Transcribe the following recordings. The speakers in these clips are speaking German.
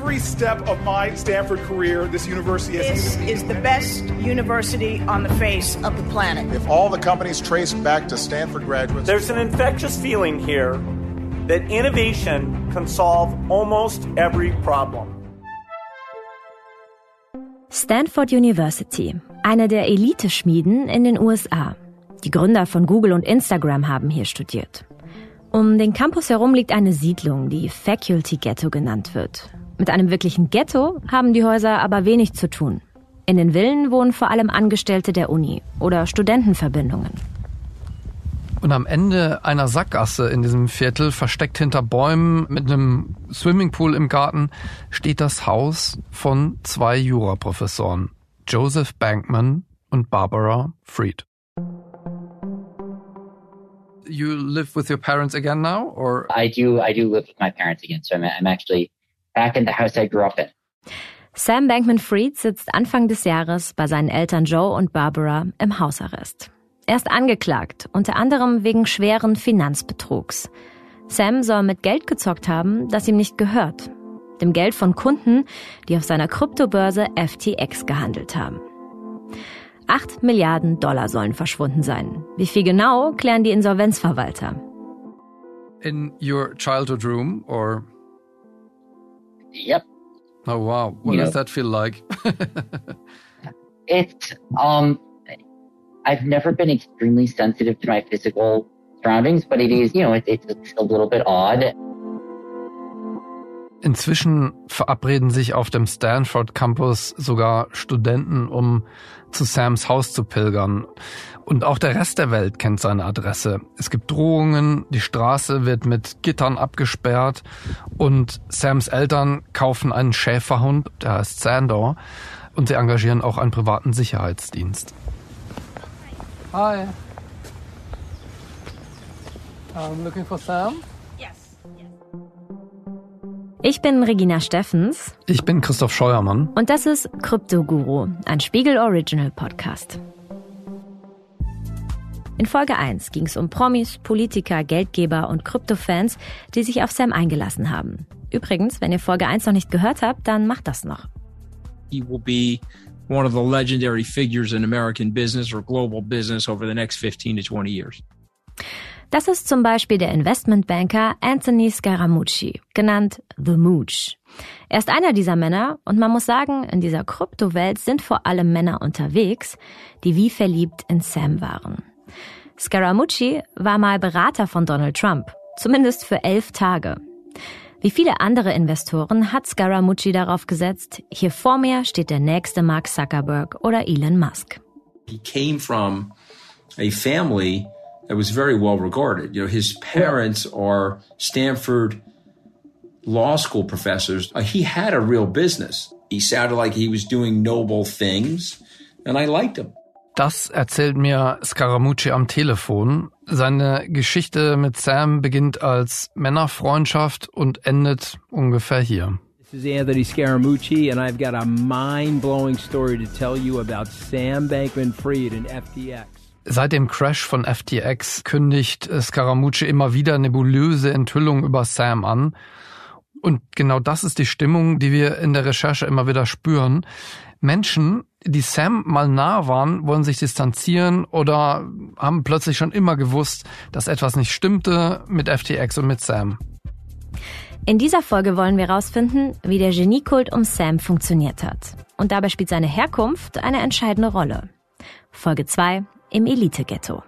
every step of my Stanford career, this university has. This is the best university on the face of the planet. If all the companies trace back to Stanford graduates, there's an infectious feeling here that innovation can solve almost every problem. Stanford University, eine der Eliteschmieden in den USA. Die Gründer von Google und Instagram haben hier studiert. Um den Campus herum liegt eine Siedlung, die Faculty Ghetto genannt wird. Mit einem wirklichen Ghetto haben die Häuser aber wenig zu tun. In den Villen wohnen vor allem Angestellte der Uni oder Studentenverbindungen. Und am Ende einer Sackgasse in diesem Viertel, versteckt hinter Bäumen mit einem Swimmingpool im Garten, steht das Haus von zwei Juraprofessoren, Joseph Bankman und Barbara Fried. You live with your parents again now, or? I do. I do live with my parents again. So I'm, I'm actually back in the house I grew up in. Sam Bankman-Fried sitzt Anfang des Jahres bei seinen Eltern Joe und Barbara im Hausarrest. Er ist angeklagt, unter anderem wegen schweren Finanzbetrugs. Sam soll mit Geld gezockt haben, das ihm nicht gehört. Dem Geld von Kunden, die auf seiner Kryptobörse FTX gehandelt haben. Acht Milliarden Dollar sollen verschwunden sein. Wie viel genau, klären die Insolvenzverwalter. In your childhood room, or? Yep. Oh wow, what you does know, that feel like? it's um I've never been extremely sensitive to my physical surroundings, but it is, you know, it, it's a little bit odd. Inzwischen verabreden sich auf dem Stanford Campus sogar Studenten, um zu Sams Haus zu pilgern. Und auch der Rest der Welt kennt seine Adresse. Es gibt Drohungen, die Straße wird mit Gittern abgesperrt und Sams Eltern kaufen einen Schäferhund, der heißt Sandor, und sie engagieren auch einen privaten Sicherheitsdienst. Hi. I'm looking for Sam. Yes. Ich bin Regina Steffens. Ich bin Christoph Scheuermann. Und das ist Krypto Guru, ein Spiegel Original Podcast. In Folge 1 ging es um Promis, Politiker, Geldgeber und Kryptofans, die sich auf Sam eingelassen haben. Übrigens, wenn ihr Folge 1 noch nicht gehört habt, dann macht das noch. He will be one of the legendary figures in American business or global business over the next 15 to 20 years. Das ist zum Beispiel der Investmentbanker Anthony Scaramucci, genannt The Mooch. Er ist einer dieser Männer und man muss sagen, in dieser Kryptowelt sind vor allem Männer unterwegs, die wie verliebt in Sam waren. Scaramucci war mal Berater von Donald Trump, zumindest für elf Tage. Wie viele andere Investoren hat Scaramucci darauf gesetzt, hier vor mir steht der nächste Mark Zuckerberg oder Elon Musk. He came from a family that was very well regarded. You know, his parents are Stanford law school professors. Uh, he had a real business. He sounded like he was doing noble things and I liked him. Das erzählt mir Scaramucci am Telefon. Seine Geschichte mit Sam beginnt als Männerfreundschaft und endet ungefähr hier. This is Anthony Scaramucci and I've got a mind-blowing story to tell you about Sam Bankman-Fried and FTX. Seit dem Crash von FTX kündigt Scaramucci immer wieder nebulöse Enthüllungen über Sam an. Und genau das ist die Stimmung, die wir in der Recherche immer wieder spüren. Menschen, die Sam mal nah waren, wollen sich distanzieren oder haben plötzlich schon immer gewusst, dass etwas nicht stimmte mit FTX und mit Sam. In dieser Folge wollen wir herausfinden, wie der Geniekult um Sam funktioniert hat. Und dabei spielt seine Herkunft eine entscheidende Rolle. Folge 2 im Elite-Ghetto.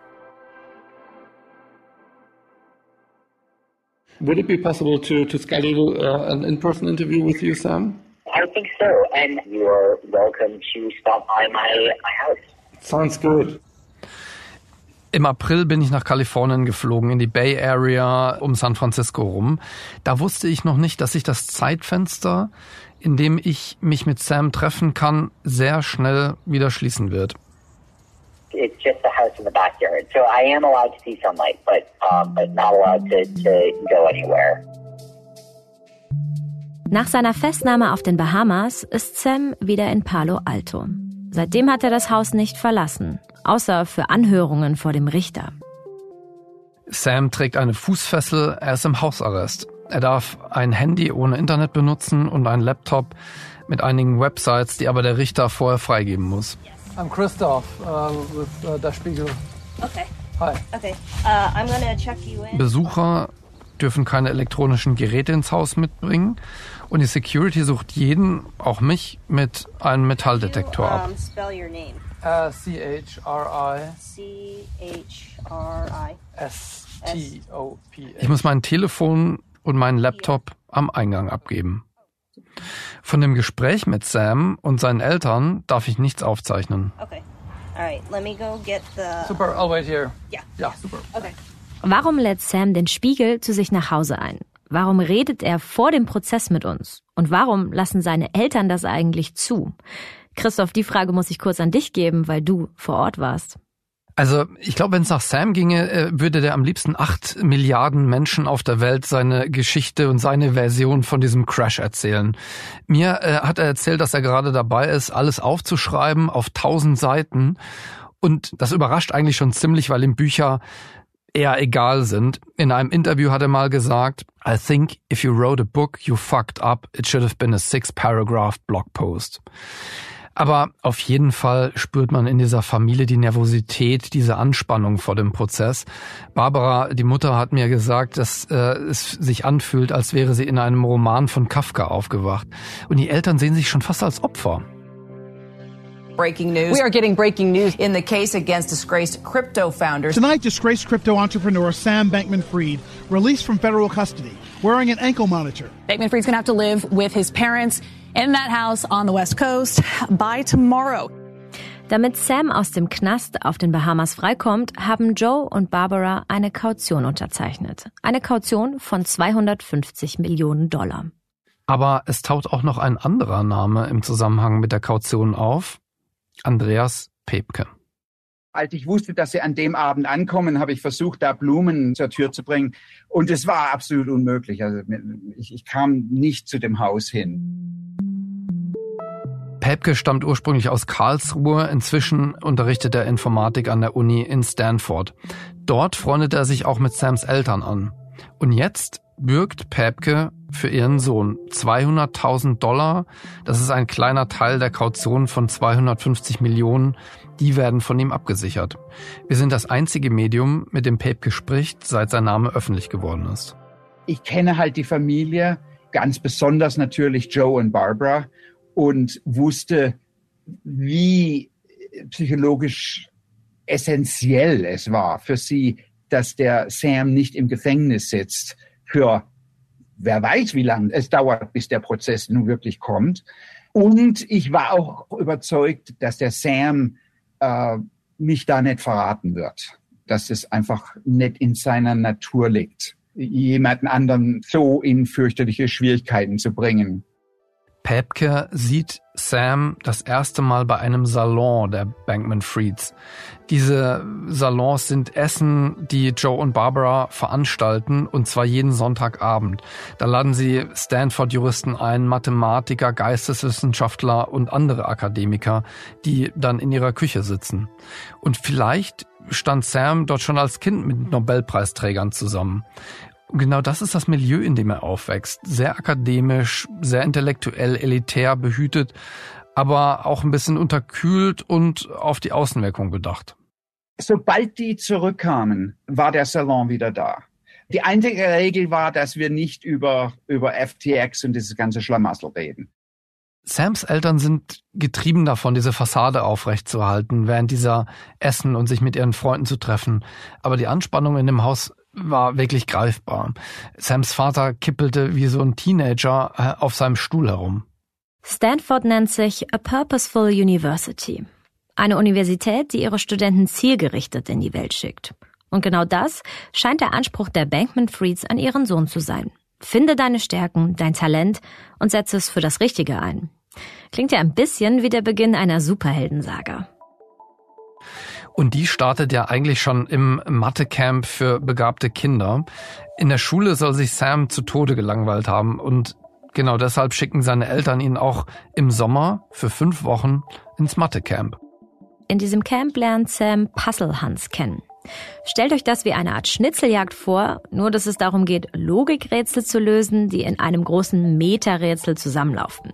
Would it be possible to, to schedule uh, an in-person interview with you, Sam? I think so, and you are welcome to stop by my, my house. Sounds good. Im April bin ich nach Kalifornien geflogen, in die Bay Area um San Francisco rum. Da wusste ich noch nicht, dass sich das Zeitfenster, in dem ich mich mit Sam treffen kann, sehr schnell wieder schließen wird. It's just a house in the backyard, so I am allowed to see sunlight, but um, but not allowed to, to go anywhere. Nach seiner Festnahme auf den Bahamas ist Sam wieder in Palo Alto. Seitdem hat er das Haus nicht verlassen, außer für Anhörungen vor dem Richter. Sam trägt eine Fußfessel, er ist im Hausarrest. Er darf ein Handy ohne Internet benutzen und einen Laptop mit einigen Websites, die aber der Richter vorher freigeben muss. I'm Christoph uh, with uh, Der Spiegel. Okay. Hi. Okay. Uh, I'm gonna check you in. Besucher dürfen keine elektronischen Geräte ins Haus mitbringen und die Security sucht jeden, auch mich, mit einem Metalldetektor ab. Uh, C-H-R-I. S-T-O-P. Ich muss mein Telefon und meinen Laptop am Eingang abgeben. Von dem Gespräch mit Sam und seinen Eltern darf ich nichts aufzeichnen. Okay. All right. Let me go get the. Super, I'll wait here. Yeah. Ja, super. Okay. Warum lädt Sam den Spiegel zu sich nach Hause ein? Warum redet er vor dem Prozess mit uns? Und warum lassen seine Eltern das eigentlich zu? Christoph, die Frage muss ich kurz an dich geben, weil du vor Ort warst. Also ich glaube, wenn es nach Sam ginge, äh, würde der am liebsten acht Milliarden Menschen auf der Welt seine Geschichte und seine Version von diesem Crash erzählen. Mir äh, hat er erzählt, dass er gerade dabei ist, alles aufzuschreiben auf tausend Seiten. Und das überrascht eigentlich schon ziemlich, weil ihm Bücher eher egal sind. In einem Interview hat er mal gesagt, I think if you wrote a book, you fucked up. It should have been a six-paragraph blog post. Aber auf jeden Fall spürt man in dieser Familie die Nervosität, diese Anspannung vor dem Prozess. Barbara, die Mutter, hat mir gesagt, dass äh, es sich anfühlt, als wäre sie in einem Roman von Kafka aufgewacht. Und die Eltern sehen sich schon fast als Opfer. Breaking news. We are getting breaking news in the case against disgraced crypto founders. Tonight, disgraced crypto entrepreneur Sam Bankman Fried released from federal custody wearing an ankle monitor. Bankman Fried's going to have to live with his parents in that house on the West Coast by tomorrow. Damit Sam aus dem Knast auf den Bahamas freikommt, haben Joe und Barbara eine Kaution unterzeichnet. Eine Kaution von 250 Millionen Dollar. Aber es taucht auch noch ein anderer Name im Zusammenhang mit der Kaution auf. Andreas Pepke. Als ich wusste, dass sie an dem Abend ankommen, habe ich versucht, da Blumen zur Tür zu bringen. Und es war absolut unmöglich. Also ich, ich kam nicht zu dem Haus hin. Pepke stammt ursprünglich aus Karlsruhe. Inzwischen unterrichtet er Informatik an der Uni in Stanford. Dort freundet er sich auch mit Sams Eltern an. Und jetzt bürgt Pepke für ihren Sohn 200.000 Dollar. Das ist ein kleiner Teil der Kaution von 250 Millionen. Die werden von ihm abgesichert. Wir sind das einzige Medium, mit dem Pepke spricht, seit sein Name öffentlich geworden ist. Ich kenne halt die Familie, ganz besonders natürlich Joe und Barbara und wusste, wie psychologisch essentiell es war für sie, dass der Sam nicht im Gefängnis sitzt für wer weiß, wie lange es dauert, bis der Prozess nun wirklich kommt. Und ich war auch überzeugt, dass der Sam äh, mich da nicht verraten wird, dass es einfach nicht in seiner Natur liegt, jemanden anderen so in fürchterliche Schwierigkeiten zu bringen. Päpke sieht Sam das erste Mal bei einem Salon der Bankman Frieds. Diese Salons sind Essen, die Joe und Barbara veranstalten, und zwar jeden Sonntagabend. Da laden sie Stanford-Juristen ein, Mathematiker, Geisteswissenschaftler und andere Akademiker, die dann in ihrer Küche sitzen. Und vielleicht stand Sam dort schon als Kind mit Nobelpreisträgern zusammen. Und genau das ist das Milieu, in dem er aufwächst. Sehr akademisch, sehr intellektuell, elitär, behütet, aber auch ein bisschen unterkühlt und auf die Außenwirkung bedacht. Sobald die zurückkamen, war der Salon wieder da. Die einzige Regel war, dass wir nicht über, über FTX und dieses ganze Schlamassel reden. Sams Eltern sind getrieben davon, diese Fassade aufrechtzuerhalten, während dieser Essen und sich mit ihren Freunden zu treffen. Aber die Anspannung in dem Haus war wirklich greifbar. Sams Vater kippelte wie so ein Teenager äh, auf seinem Stuhl herum. Stanford nennt sich A Purposeful University. Eine Universität, die ihre Studenten zielgerichtet in die Welt schickt. Und genau das scheint der Anspruch der Bankman Frieds an ihren Sohn zu sein. Finde deine Stärken, dein Talent und setze es für das Richtige ein. Klingt ja ein bisschen wie der Beginn einer Superheldensaga. Und die startet ja eigentlich schon im Mathecamp für begabte Kinder. In der Schule soll sich Sam zu Tode gelangweilt haben und genau deshalb schicken seine Eltern ihn auch im Sommer für fünf Wochen ins Mathecamp. In diesem Camp lernt Sam Puzzle Hans kennen. Stellt euch das wie eine Art Schnitzeljagd vor, nur dass es darum geht, Logikrätsel zu lösen, die in einem großen Meta-Rätsel zusammenlaufen.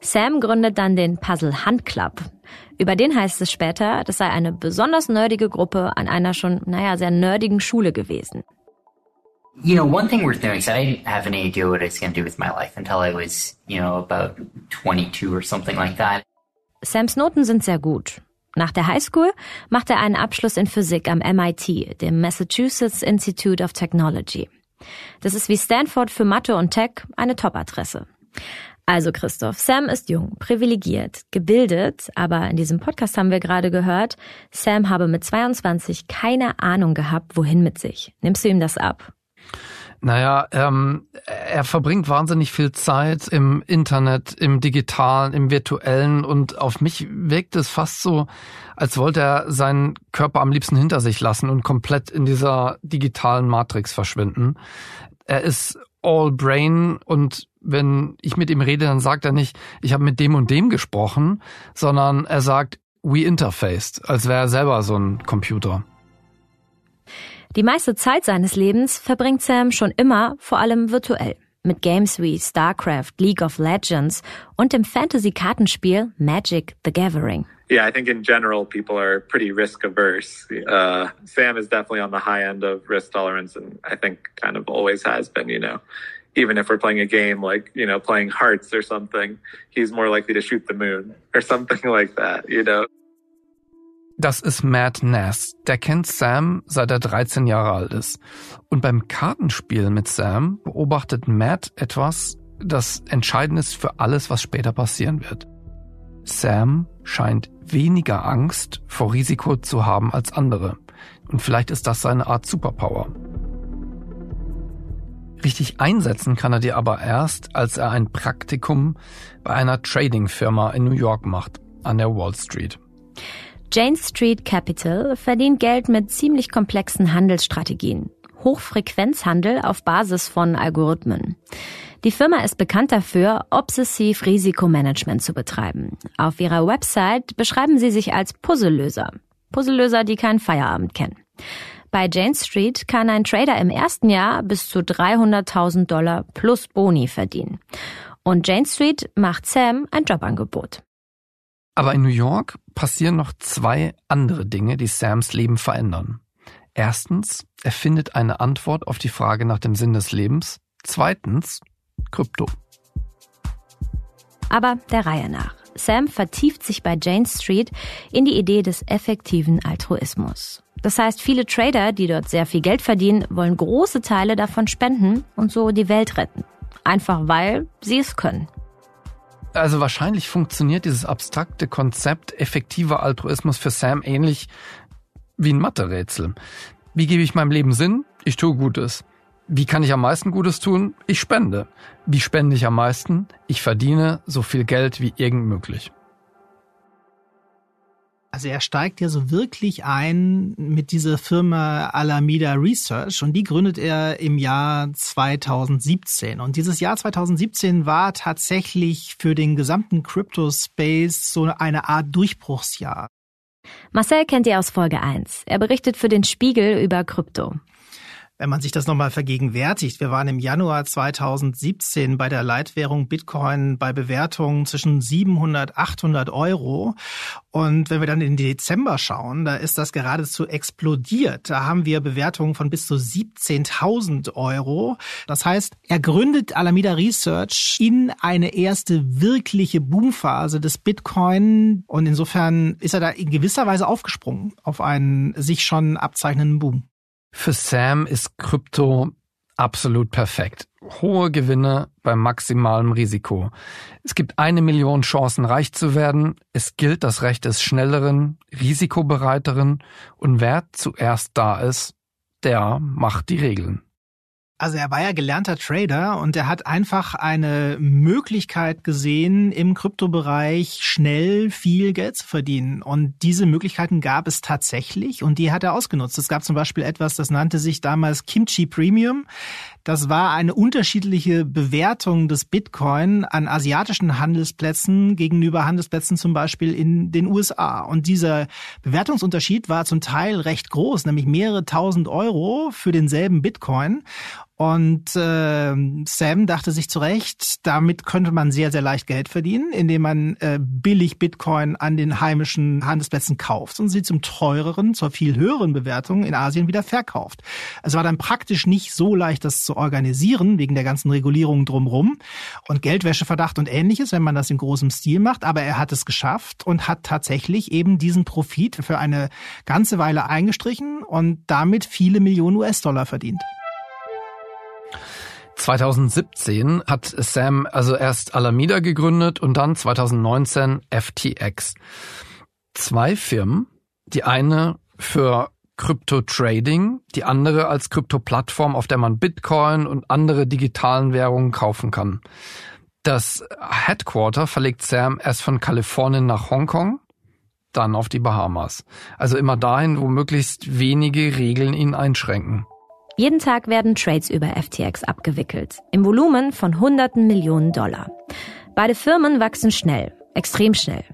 Sam gründet dann den Puzzle Hunt Club. Über den heißt es später, das sei eine besonders nerdige Gruppe an einer schon, naja, sehr nerdigen Schule gewesen. You know, one thing worth noting is I didn't have any idea what I was going to do with my life until I was, you know, about 22 or something like that. Sams Noten sind sehr gut. Nach der Highschool macht er einen Abschluss in Physik am MIT, dem Massachusetts Institute of Technology. Das ist wie Stanford für Mathe und Tech eine Top-Adresse. Also Christoph, Sam ist jung, privilegiert, gebildet, aber in diesem Podcast haben wir gerade gehört, Sam habe mit 22 keine Ahnung gehabt, wohin mit sich. Nimmst du ihm das ab? Naja, ähm, er verbringt wahnsinnig viel Zeit im Internet, im digitalen, im virtuellen und auf mich wirkt es fast so, als wollte er seinen Körper am liebsten hinter sich lassen und komplett in dieser digitalen Matrix verschwinden. Er ist all brain und wenn ich mit ihm rede, dann sagt er nicht, ich habe mit dem und dem gesprochen, sondern er sagt, we interfaced, als wäre er selber so ein Computer. Die meiste Zeit seines Lebens verbringt Sam schon immer vor allem virtuell. Mit Games wie StarCraft, League of Legends und dem Fantasy-Kartenspiel Magic the Gathering. Yeah, I think in general people are pretty risk averse. Uh, Sam is definitely on the high end of risk tolerance, and I think kind of always has been. You know, even if we're playing a game like you know playing Hearts or something, he's more likely to shoot the moon or something like that. You know. Das ist Matt Nass. Der kennt Sam, seit er 13 Jahre alt ist. Und beim Kartenspiel mit Sam beobachtet Matt etwas, das entscheidend ist für alles, was später passieren wird. Sam scheint weniger Angst vor Risiko zu haben als andere. Und vielleicht ist das seine Art Superpower. Richtig einsetzen kann er dir aber erst, als er ein Praktikum bei einer Trading-Firma in New York macht, an der Wall Street. Jane Street Capital verdient Geld mit ziemlich komplexen Handelsstrategien. Hochfrequenzhandel auf Basis von Algorithmen. Die Firma ist bekannt dafür, obsessiv Risikomanagement zu betreiben. Auf ihrer Website beschreiben sie sich als Puzzlelöser. Puzzlelöser, die keinen Feierabend kennen. Bei Jane Street kann ein Trader im ersten Jahr bis zu 300.000 Dollar plus Boni verdienen. Und Jane Street macht Sam ein Jobangebot. Aber in New York passieren noch zwei andere Dinge, die Sams Leben verändern. Erstens, er findet eine Antwort auf die Frage nach dem Sinn des Lebens. Zweitens, Krypto. Aber der Reihe nach. Sam vertieft sich bei Jane Street in die Idee des effektiven Altruismus. Das heißt, viele Trader, die dort sehr viel Geld verdienen, wollen große Teile davon spenden und so die Welt retten. Einfach weil sie es können. Also wahrscheinlich funktioniert dieses abstrakte Konzept effektiver Altruismus für Sam ähnlich wie ein Mathe-Rätsel. Wie gebe ich meinem Leben Sinn? Ich tue Gutes. Wie kann ich am meisten Gutes tun? Ich spende. Wie spende ich am meisten? Ich verdiene so viel Geld wie irgend möglich. Also er steigt ja so wirklich ein mit dieser Firma Alameda Research und die gründet er im Jahr 2017. Und dieses Jahr 2017 war tatsächlich für den gesamten Crypto-Space so eine Art Durchbruchsjahr. Marcel kennt ihr aus Folge 1. Er berichtet für den Spiegel über Krypto. Wenn man sich das nochmal vergegenwärtigt, wir waren im Januar 2017 bei der Leitwährung Bitcoin bei Bewertungen zwischen 700, 800 Euro. Und wenn wir dann in den Dezember schauen, da ist das geradezu explodiert. Da haben wir Bewertungen von bis zu 17.000 Euro. Das heißt, er gründet Alameda Research in eine erste wirkliche Boomphase des Bitcoin. Und insofern ist er da in gewisser Weise aufgesprungen auf einen sich schon abzeichnenden Boom. Für Sam ist Krypto absolut perfekt. Hohe Gewinne bei maximalem Risiko. Es gibt eine Million Chancen, reich zu werden. Es gilt das Recht des Schnelleren, Risikobereiteren und wer zuerst da ist, der macht die Regeln. Also er war ja gelernter Trader und er hat einfach eine Möglichkeit gesehen, im Kryptobereich schnell viel Geld zu verdienen. Und diese Möglichkeiten gab es tatsächlich und die hat er ausgenutzt. Es gab zum Beispiel etwas, das nannte sich damals Kimchi Premium. Das war eine unterschiedliche Bewertung des Bitcoin an asiatischen Handelsplätzen gegenüber Handelsplätzen zum Beispiel in den USA. Und dieser Bewertungsunterschied war zum Teil recht groß, nämlich mehrere tausend Euro für denselben Bitcoin. Und äh, Sam dachte sich zurecht, damit könnte man sehr, sehr leicht Geld verdienen, indem man äh, billig Bitcoin an den heimischen Handelsplätzen kauft und sie zum teureren, zur viel höheren Bewertung in Asien wieder verkauft. Es war dann praktisch nicht so leicht, das zu organisieren, wegen der ganzen Regulierungen drumherum und Geldwäscheverdacht und ähnliches, wenn man das in großem Stil macht. Aber er hat es geschafft und hat tatsächlich eben diesen Profit für eine ganze Weile eingestrichen und damit viele Millionen US-Dollar verdient. 2017 hat Sam also erst Alameda gegründet und dann 2019 FTX. Zwei Firmen, die eine für Krypto-Trading, die andere als Krypto-Plattform, auf der man Bitcoin und andere digitalen Währungen kaufen kann. Das Headquarter verlegt Sam erst von Kalifornien nach Hongkong, dann auf die Bahamas. Also immer dahin, wo möglichst wenige Regeln ihn einschränken. Jeden Tag werden Trades über FTX abgewickelt, im Volumen von hunderten Millionen Dollar. Beide Firmen wachsen schnell, extrem schnell.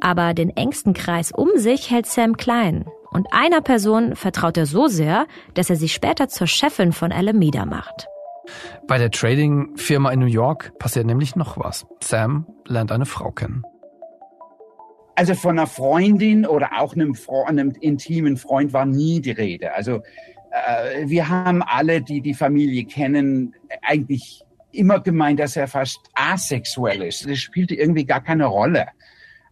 Aber den engsten Kreis um sich hält Sam klein. Und einer Person vertraut er so sehr, dass er sie später zur Chefin von Alameda macht. Bei der Trading-Firma in New York passiert nämlich noch was. Sam lernt eine Frau kennen. Also von einer Freundin oder auch einem, einem intimen Freund war nie die Rede. Also äh, wir haben alle, die die Familie kennen, eigentlich immer gemeint, dass er fast asexuell ist. Das spielte irgendwie gar keine Rolle.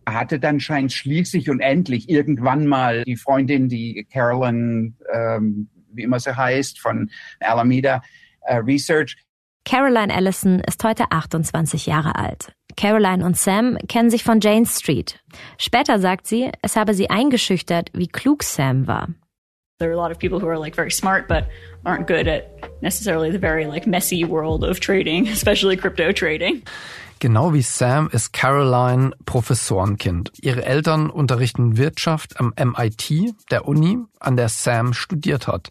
Er hatte dann scheint schließlich und endlich irgendwann mal die Freundin, die Carolyn, ähm, wie immer sie heißt, von Alameda äh, Research. Caroline Allison ist heute 28 Jahre alt. Caroline und Sam kennen sich von Jane Street. Später sagt sie, es habe sie eingeschüchtert, wie klug Sam war. There are a lot of people who are like very smart but aren't good at necessarily the very like messy world of trading, especially crypto trading. Genau wie Sam ist Caroline Professorenkind. Ihre Eltern unterrichten Wirtschaft am MIT, der Uni, an der Sam studiert hat.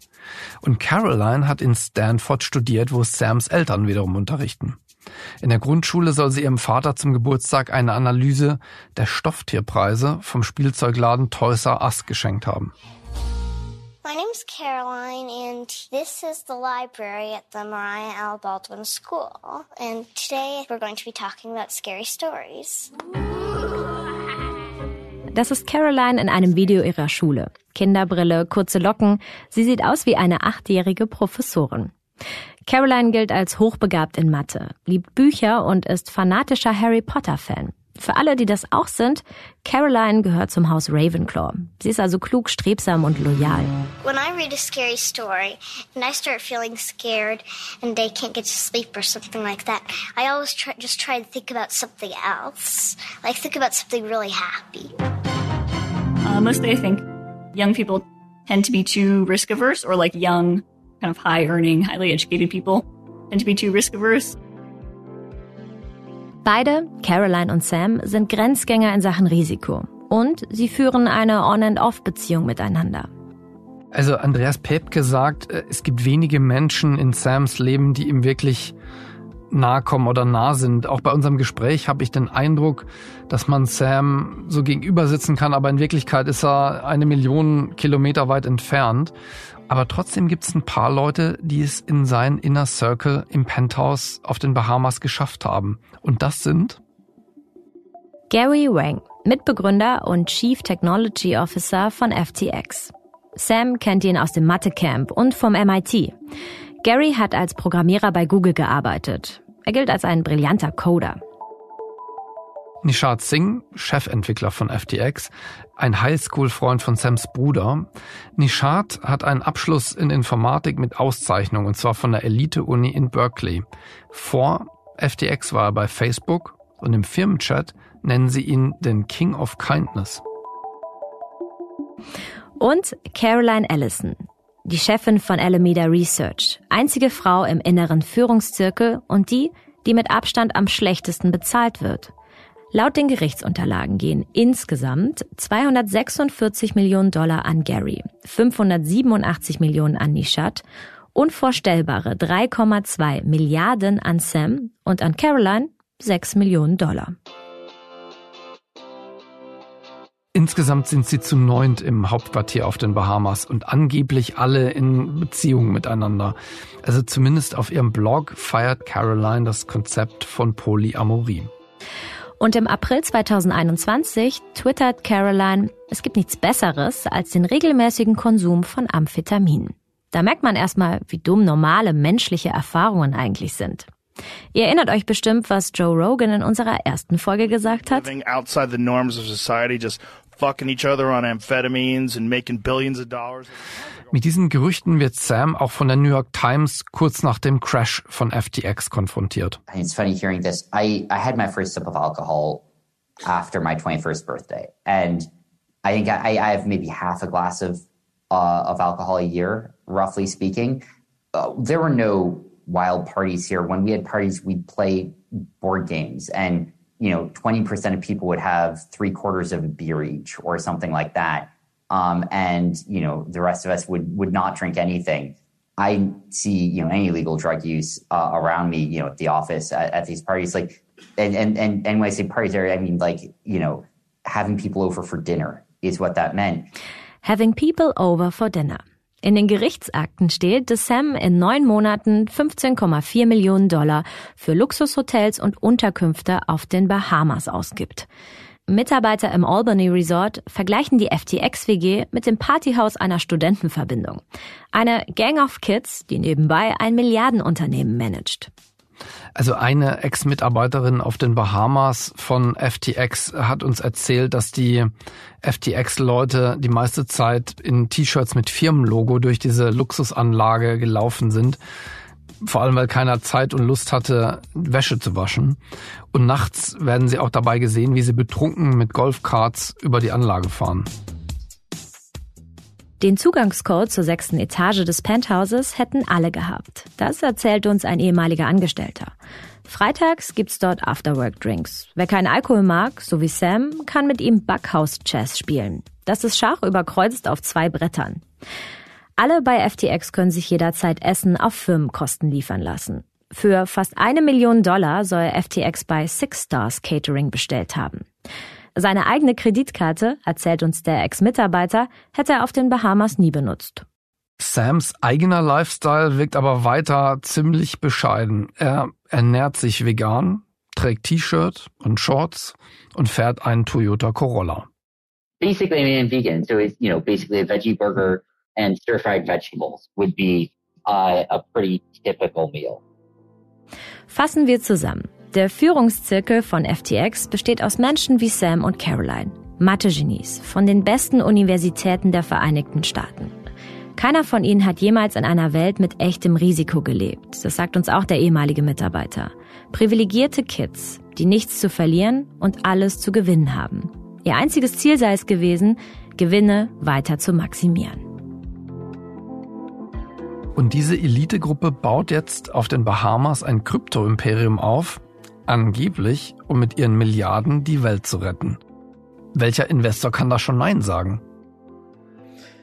Und Caroline hat in Stanford studiert, wo Sams Eltern wiederum unterrichten. In der Grundschule soll sie ihrem Vater zum Geburtstag eine Analyse der Stofftierpreise vom Spielzeugladen Toys R Us geschenkt haben. My name's Caroline, and this is the library at the Mariah L. Baldwin School. And today we're going to be talking about scary stories. Das ist Caroline in einem Video ihrer Schule. Kinderbrille, kurze Locken. Sie sieht aus wie eine achtjährige Professorin. Caroline gilt als hochbegabt in Mathe, liebt Bücher und ist fanatischer Harry Potter-Fan. Für alle, die das auch sind, Caroline gehört zum Haus Ravenclaw. Sie ist also klug, strebsam und loyal. When I read a scary story and I start feeling scared and I can't get to sleep or something like that, I always try, just try to think about something else. Like think about something really happy. Uh, mostly, I think young people tend to be too risk averse, or like young, kind of high earning, highly educated people tend to be too risk averse. Beide, Caroline und Sam, sind Grenzgänger in Sachen Risiko. Und sie führen eine On-and-Off-Beziehung miteinander. Also Andreas Pepke sagt, äh, es gibt wenige Menschen in Sams Leben, die ihm wirklich nahe kommen oder nah sind. Auch bei unserem Gespräch habe ich den Eindruck, dass man Sam so gegenüber sitzen kann, aber in Wirklichkeit ist er eine Million Kilometer weit entfernt. Aber trotzdem gibt es ein paar Leute, die es in seinen Inner Circle im Penthouse auf den Bahamas geschafft haben. Und das sind Gary Wang, Mitbegründer und Chief Technology Officer von FTX. Sam kennt ihn aus dem Mathe-Camp und vom MIT. Gary hat als Programmierer bei Google gearbeitet. Er gilt als ein brillanter Coder. Nishad Singh, Chefentwickler von FTX, ein Highschool-Freund von Sams Bruder. Nishad hat einen Abschluss in Informatik mit Auszeichnung, und zwar von der Elite-Uni in Berkeley. Vor FTX war er bei Facebook und im Firmenchat nennen sie ihn den King of Kindness. Und Caroline Allison, die Chefin von Alameda Research, einzige Frau im inneren Führungszirkel und die, die mit Abstand am schlechtesten bezahlt wird. Laut den Gerichtsunterlagen gehen insgesamt 246 Millionen Dollar an Gary, 587 Millionen an Nishat Unvorstellbare 3,2 Milliarden an Sam und an Caroline 6 Millionen Dollar. Insgesamt sind sie zu neunt im Hauptquartier auf den Bahamas und angeblich alle in Beziehung miteinander. Also zumindest auf ihrem Blog feiert Caroline das Konzept von Polyamorie. Und im April 2021 twittert Caroline, es gibt nichts Besseres als den regelmäßigen Konsum von Amphetaminen. Da merkt man erstmal, wie dumm normale menschliche Erfahrungen eigentlich sind. Ihr erinnert euch bestimmt, was Joe Rogan in unserer ersten Folge gesagt hat. Living outside the norms of society, just fucking each other on amphetamines and making billions of dollars. Mit diesen Gerüchten wird Sam auch von der New York Times kurz nach dem Crash von FTX konfrontiert. It's funny hearing this. I, I had my first sip of alcohol after my 21st birthday. And I think I, I have maybe half a glass of, uh, of alcohol a year, roughly speaking. Uh, there were no wild parties here. When we had parties, we'd play board games and, you know, 20% of people would have three quarters of a beer each or something like that. Um, and, you know, the rest of us would, would not drink anything. I see, you know, any legal drug use uh, around me, you know, at the office, at, at these parties, like, and, and, and, and when I say parties I mean, like, you know, having people over for dinner is what that meant. Having people over for dinner. In den Gerichtsakten steht, dass Sam in neun Monaten 15,4 Millionen Dollar für Luxushotels und Unterkünfte auf den Bahamas ausgibt. Mitarbeiter im Albany Resort vergleichen die FTX-WG mit dem Partyhaus einer Studentenverbindung. Eine Gang of Kids, die nebenbei ein Milliardenunternehmen managt. Also eine Ex-Mitarbeiterin auf den Bahamas von FTX hat uns erzählt, dass die FTX-Leute die meiste Zeit in T-Shirts mit Firmenlogo durch diese Luxusanlage gelaufen sind. Vor allem, weil keiner Zeit und Lust hatte, Wäsche zu waschen. Und nachts werden sie auch dabei gesehen, wie sie betrunken mit Golfkarts über die Anlage fahren. Den Zugangscode zur sechsten Etage des Penthauses hätten alle gehabt. Das erzählt uns ein ehemaliger Angestellter. Freitags gibt's dort Afterwork-Drinks. Wer keinen Alkohol mag, so wie Sam, kann mit ihm Backhouse-Chess spielen. Das ist Schach überkreuzt auf zwei Brettern. Alle bei FTX können sich jederzeit Essen auf Firmenkosten liefern lassen. Für fast eine Million Dollar soll FTX bei Six Stars Catering bestellt haben. Seine eigene Kreditkarte, erzählt uns der Ex-Mitarbeiter, hätte er auf den Bahamas nie benutzt. Sams eigener Lifestyle wirkt aber weiter ziemlich bescheiden. Er ernährt sich vegan, trägt T-Shirt und Shorts und fährt einen Toyota Corolla. Basically, I mean, vegan, so it's, you know, basically a veggie burger and stir-fried vegetables would be uh, a pretty typical meal. Fassen wir zusammen. Der Führungszirkel von FTX besteht aus Menschen wie Sam und Caroline, Mathe-Genies von den besten Universitäten der Vereinigten Staaten. Keiner von ihnen hat jemals in einer Welt mit echtem Risiko gelebt. Das sagt uns auch der ehemalige Mitarbeiter. Privilegierte Kids, die nichts zu verlieren und alles zu gewinnen haben. Ihr einziges Ziel sei es gewesen, Gewinne weiter zu maximieren. Und diese Elitegruppe baut jetzt auf den Bahamas ein Krypto-Imperium auf, angeblich, um mit ihren Milliarden die Welt zu retten. Welcher Investor kann da schon Nein sagen?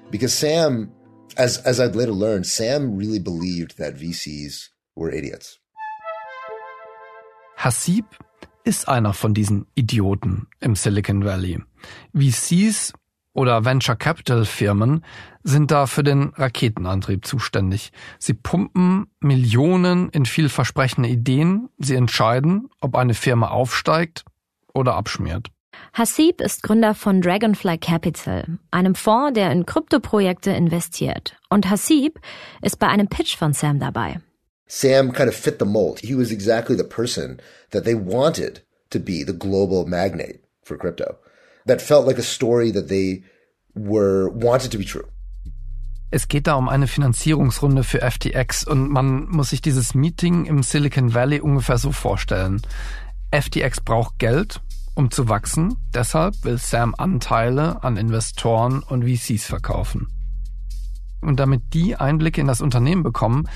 Because Sam, as, as I'd later learned, Sam really believed that VCs were idiots. Hassib ist einer von diesen Idioten im Silicon Valley. VCs oder Venture Capital Firmen sind da für den Raketenantrieb zuständig. Sie pumpen Millionen in vielversprechende Ideen. Sie entscheiden, ob eine Firma aufsteigt oder abschmiert. Hassib ist Gründer von Dragonfly Capital, einem Fonds, der in Kryptoprojekte investiert. Und Hassib ist bei einem Pitch von Sam dabei. Sam kind of fit the mold. He was exactly the person that they wanted to be the global magnate for crypto. That felt like a story that they were wanted to be true. Es geht da um eine Finanzierungsrunde für FTX und man muss sich dieses Meeting im Silicon Valley ungefähr so vorstellen. FTX braucht Geld, um zu wachsen, deshalb will Sam Anteile an Investoren und VCs verkaufen. Und damit die Einblicke in das Unternehmen bekommen,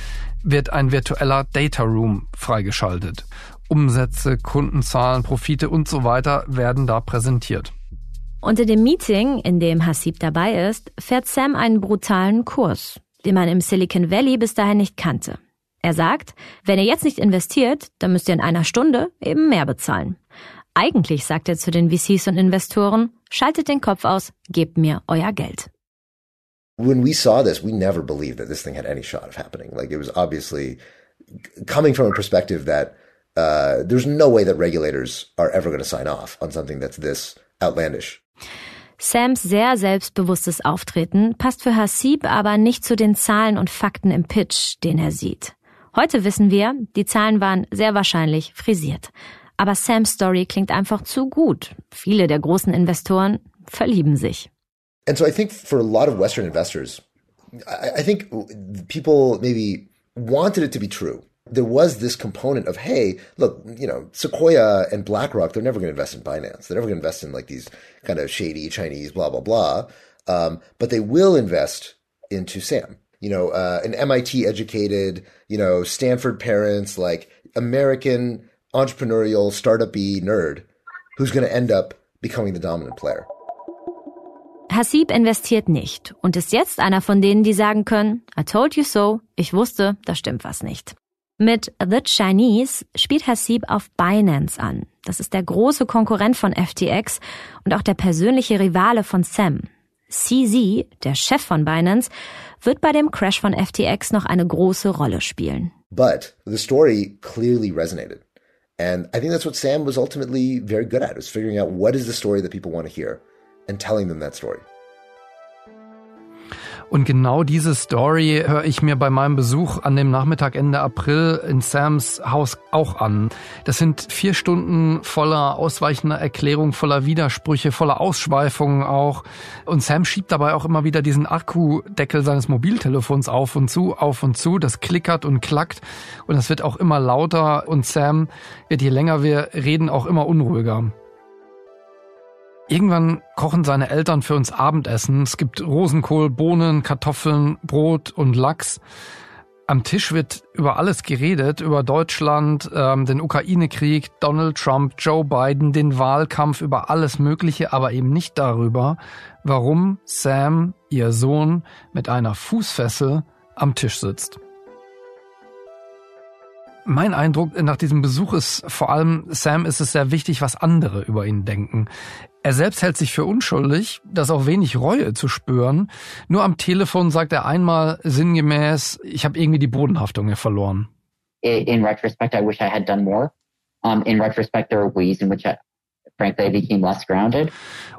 wird ein virtueller Data Room freigeschaltet. Umsätze, Kundenzahlen, Profite und so weiter werden da präsentiert. In dem Meeting, in dem Hassib dabei ist, fährt Sam einen brutalen Kurs. den man im Silicon Valley bis dahin nicht kannte. Er sagt, wenn ihr jetzt nicht investiert, dann müsst ihr in einer Stunde eben mehr bezahlen. Eigentlich sagt er zu den VCs und Investoren, schaltet den Kopf aus, gebt mir euer Geld. When we saw this, we never believed that this thing had any shot of happening. Like it was obviously coming from a perspective that uh, there's no way that regulators are ever going to sign off on something that's this outlandish. Sams sehr selbstbewusstes Auftreten passt für Hasib aber nicht zu den Zahlen und Fakten im Pitch, den er sieht. Heute wissen wir, die Zahlen waren sehr wahrscheinlich frisiert. Aber Sams Story klingt einfach zu gut. Viele der großen Investoren verlieben sich. And so I think for a lot of Western investors, I, I think people maybe wanted it to be true. There was this component of, hey, look, you know, Sequoia and BlackRock, they're never going to invest in Binance. They're never going to invest in like these kind of shady Chinese, blah, blah, blah. Um, but they will invest into Sam. You know, uh, an MIT educated, you know, Stanford parents, like American entrepreneurial startup-y nerd who's going to end up becoming the dominant player. Hasib investiert nicht und ist jetzt einer von denen, die sagen können, I told you so, ich wusste, da stimmt was nicht. Mit The Chinese spielt Hasib auf Binance an. Das ist der große Konkurrent von FTX und auch der persönliche Rivale von Sam. CZ, der Chef von Binance, wird bei dem Crash von FTX noch eine große Rolle spielen. But the story clearly resonated. And I think that's what Sam was ultimately very good at, is figuring out what is the story that people want to hear and telling them that story. Und genau diese Story höre ich mir bei meinem Besuch an dem Nachmittag Ende April in Sams Haus auch an. Das sind vier Stunden voller ausweichender Erklärung, voller Widersprüche, voller Ausschweifungen auch. Und Sam schiebt dabei auch immer wieder diesen Akkudeckel seines Mobiltelefons auf und zu, auf und zu. Das klickert und klackt und es wird auch immer lauter und Sam wird je länger wir reden auch immer unruhiger. Irgendwann kochen seine Eltern für uns Abendessen. Es gibt Rosenkohl, Bohnen, Kartoffeln, Brot und Lachs. Am Tisch wird über alles geredet, über Deutschland, ähm, den Ukraine-Krieg, Donald Trump, Joe Biden, den Wahlkampf, über alles Mögliche, aber eben nicht darüber, warum Sam, ihr Sohn, mit einer Fußfessel am Tisch sitzt. Mein Eindruck nach diesem Besuch ist vor allem, Sam ist es sehr wichtig, was andere über ihn denken. Er selbst hält sich für unschuldig, das auch wenig Reue zu spüren. Nur am Telefon sagt er einmal sinngemäß, ich habe irgendwie die Bodenhaftung hier verloren. In retrospect, I wish I had done more. Um, in retrospect, there are ways in which I, frankly, I became less grounded.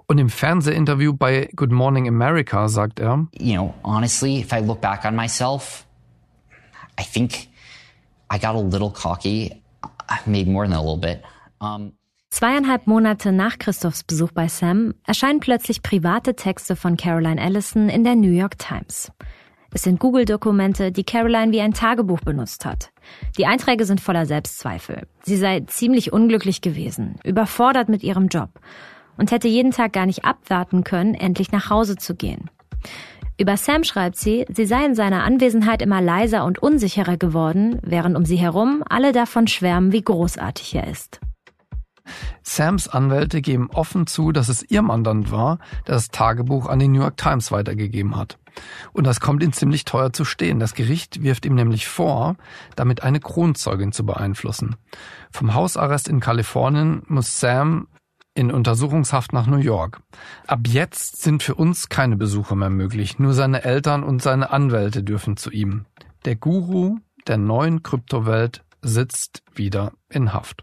Und im Fernsehinterview bei Good Morning America sagt er, You know, honestly, if I look back on myself, I think I got a little cocky, maybe more than a little bit. Um, Zweieinhalb Monate nach Christophs Besuch bei Sam erscheinen plötzlich private Texte von Caroline Ellison in der New York Times. Es sind Google-Dokumente, die Caroline wie ein Tagebuch benutzt hat. Die Einträge sind voller Selbstzweifel. Sie sei ziemlich unglücklich gewesen, überfordert mit ihrem Job und hätte jeden Tag gar nicht abwarten können, endlich nach Hause zu gehen. Über Sam schreibt sie, sie sei in seiner Anwesenheit immer leiser und unsicherer geworden, während um sie herum alle davon schwärmen, wie großartig er ist. Sams Anwälte geben offen zu, dass es ihr Mandant war, der das Tagebuch an die New York Times weitergegeben hat. Und das kommt ihm ziemlich teuer zu stehen. Das Gericht wirft ihm nämlich vor, damit eine Kronzeugin zu beeinflussen. Vom Hausarrest in Kalifornien muss Sam in Untersuchungshaft nach New York. Ab jetzt sind für uns keine Besuche mehr möglich. Nur seine Eltern und seine Anwälte dürfen zu ihm. Der Guru der neuen Kryptowelt sitzt wieder in Haft.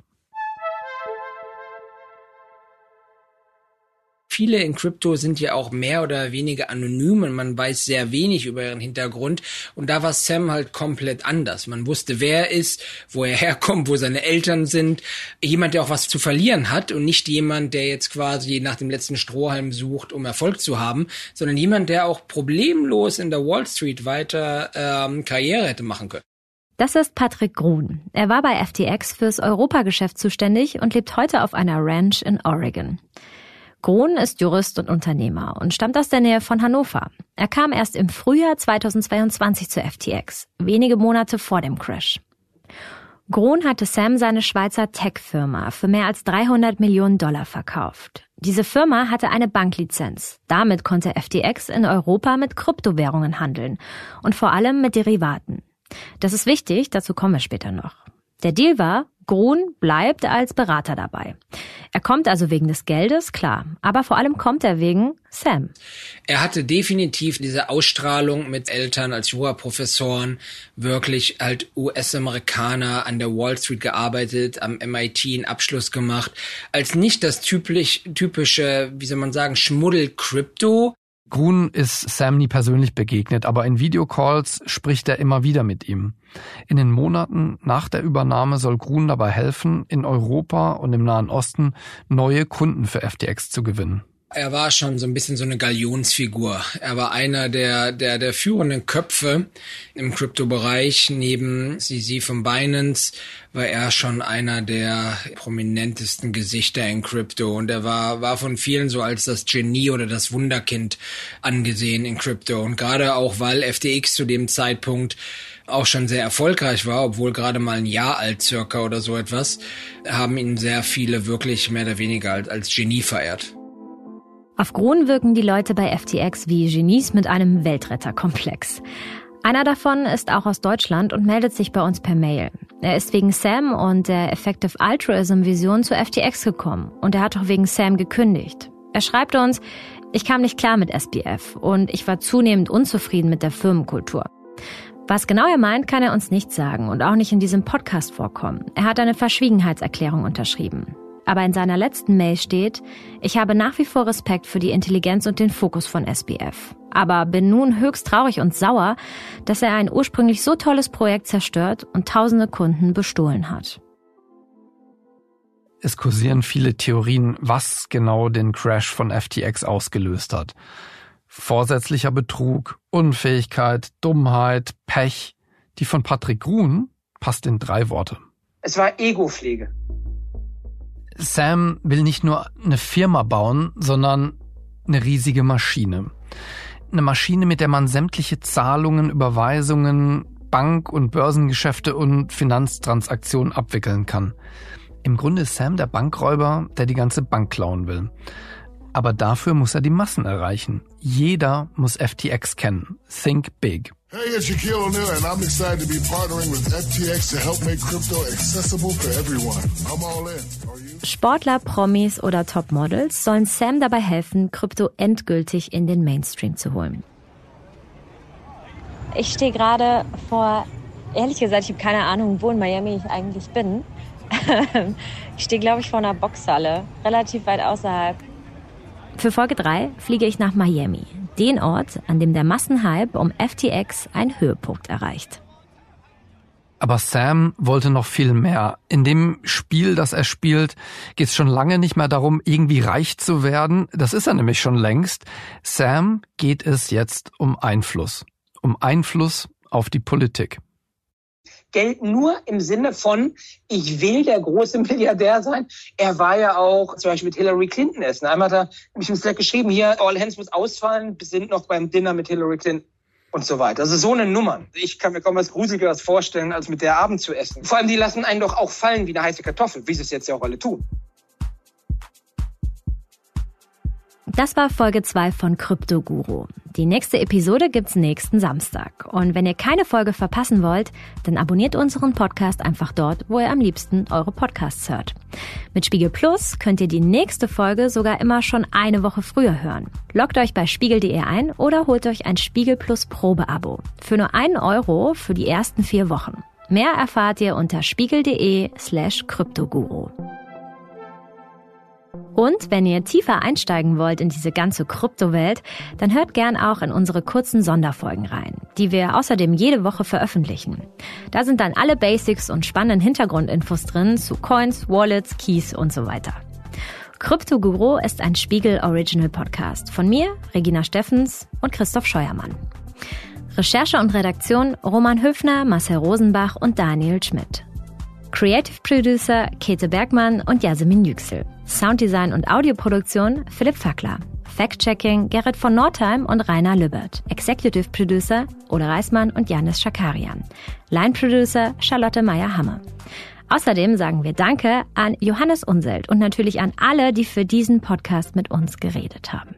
Viele in Krypto sind ja auch mehr oder weniger anonym und man weiß sehr wenig über ihren Hintergrund. Und da war Sam halt komplett anders. Man wusste, wer er ist, wo er herkommt, wo seine Eltern sind. Jemand, der auch was zu verlieren hat und nicht jemand, der jetzt quasi nach dem letzten Strohhalm sucht, um Erfolg zu haben, sondern jemand, der auch problemlos in der Wall Street weiter ähm, Karriere hätte machen können. Das ist Patrick Grun. Er war bei FTX fürs Europageschäft zuständig und lebt heute auf einer Ranch in Oregon. Grohn ist Jurist und Unternehmer und stammt aus der Nähe von Hannover. Er kam erst im Frühjahr 2022 zu FTX, wenige Monate vor dem Crash. Grun hatte Sam seine Schweizer Tech-Firma für mehr als 300 Millionen Dollar verkauft. Diese Firma hatte eine Banklizenz. Damit konnte FTX in Europa mit Kryptowährungen handeln und vor allem mit Derivaten. Das ist wichtig, dazu kommen wir später noch. Der Deal war, Grun bleibt als Berater dabei. Er kommt also wegen des Geldes, klar, aber vor allem kommt er wegen Sam. Er hatte definitiv diese Ausstrahlung mit Eltern als Jura-Professoren, wirklich halt US-Amerikaner an der Wall Street gearbeitet, am MIT einen Abschluss gemacht, als nicht das typisch, typische, wie soll man sagen, Schmuddel-Krypto, Grun ist Sam nie persönlich begegnet, aber in Videocalls spricht er immer wieder mit ihm. In den Monaten nach der Übernahme soll Grun dabei helfen, in Europa und im Nahen Osten neue Kunden für FTX zu gewinnen. Er war schon so ein bisschen so eine Galionsfigur. Er war einer der, der, der führenden Köpfe im Kryptobereich. Neben CZ von Binance war er schon einer der prominentesten Gesichter in Krypto. Und er war, war von vielen so als das Genie oder das Wunderkind angesehen in Krypto. Und gerade auch, weil FTX zu dem Zeitpunkt auch schon sehr erfolgreich war, obwohl gerade mal ein Jahr alt circa oder so etwas, haben ihn sehr viele wirklich mehr oder weniger als, als Genie verehrt. Auf Grun wirken die Leute bei FTX wie Genies mit einem Weltretterkomplex. Einer davon ist auch aus Deutschland und meldet sich bei uns per Mail. Er ist wegen Sam und der Effective Altruism Vision zu FTX gekommen und er hat auch wegen Sam gekündigt. Er schreibt uns, ich kam nicht klar mit SBF und ich war zunehmend unzufrieden mit der Firmenkultur. Was genau er meint, kann er uns nicht sagen und auch nicht in diesem Podcast vorkommen. Er hat eine Verschwiegenheitserklärung unterschrieben. Aber in seiner letzten Mail steht, ich habe nach wie vor Respekt für die Intelligenz und den Fokus von SBF. Aber bin nun höchst traurig und sauer, dass er ein ursprünglich so tolles Projekt zerstört und tausende Kunden bestohlen hat. Es kursieren viele Theorien, was genau den Crash von FTX ausgelöst hat. Vorsätzlicher Betrug, Unfähigkeit, Dummheit, Pech. Die von Patrick Grun passt in drei Worte. Es war Ego-Pflege. Sam will nicht nur eine Firma bauen, sondern eine riesige Maschine. Eine Maschine, mit der man sämtliche Zahlungen, Überweisungen, Bank- und Börsengeschäfte und Finanztransaktionen abwickeln kann. Im Grunde ist Sam der Bankräuber, der die ganze Bank klauen will. Aber dafür muss er die Massen erreichen. Jeder muss FTX kennen. Think big. Hey, it's Shaquille O'Neal, and I'm excited to be partnering with FTX to help make crypto accessible for everyone. I'm all in. Sportler, Promis oder Topmodels sollen Sam dabei helfen, Krypto endgültig in den Mainstream zu holen. Ich stehe gerade vor, ehrlich gesagt, ich habe keine Ahnung, wo in Miami ich eigentlich bin. ich stehe, glaube ich, vor einer Boxhalle, relativ weit außerhalb. Für Folge 3 fliege ich nach Miami, den Ort, an dem der Massenhype um FTX einen Höhepunkt erreicht. Aber Sam wollte noch viel mehr. In dem Spiel, das er spielt, geht es schon lange nicht mehr darum, irgendwie reich zu werden. Das ist er nämlich schon längst. Sam geht es jetzt um Einfluss. Um Einfluss auf die Politik. Geld nur im Sinne von, ich will der große Milliardär sein. Er war ja auch zum Beispiel mit Hillary Clinton essen. Einmal hat er nämlich im Slack geschrieben, hier, All Hands muss ausfallen, wir sind noch beim Dinner mit Hillary Clinton und so weiter. Also so eine Nummer. Ich kann mir kaum was Gruseligeres vorstellen, als mit der Abend zu essen. Vor allem, die lassen einen doch auch fallen wie eine heiße Kartoffel, wie sie es jetzt ja auch alle tun. Das war Folge 2 von Krypto Guru. Die nächste Episode gibt's nächsten Samstag. Und wenn ihr keine Folge verpassen wollt, dann abonniert unseren Podcast einfach dort, wo ihr am liebsten eure Podcasts hört. Mit Spiegel Plus könnt ihr die nächste Folge sogar immer schon eine Woche früher hören. Loggt euch bei spiegel.de ein oder holt euch ein Spiegel Plus Probeabo. Für nur einen Euro für die ersten vier Wochen. Mehr erfahrt ihr unter spiegel.de slash Kryptoguru. Und wenn ihr tiefer einsteigen wollt in diese ganze Kryptowelt, dann hört gern auch in unsere kurzen Sonderfolgen rein, die wir außerdem jede Woche veröffentlichen. Da sind dann alle Basics und spannenden Hintergrundinfos drin zu Coins, Wallets, Keys und so weiter. Krypto Guru ist ein Spiegel Original Podcast von mir, Regina Steffens und Christoph Scheuermann. Recherche und Redaktion Roman Höfner, Marcel Rosenbach und Daniel Schmidt. Creative Producer Käthe Bergmann und Yasemin Yüksel. Sounddesign und Audioproduktion Philipp Fackler. Fact-Checking Gerrit von Nordheim und Rainer Lübbert. Executive Producer Ole Reismann und Janis Schakarian. Line Producer Charlotte Meyer-Hammer. Außerdem sagen wir Danke an Johannes Unselt und natürlich an alle, die für diesen Podcast mit uns geredet haben.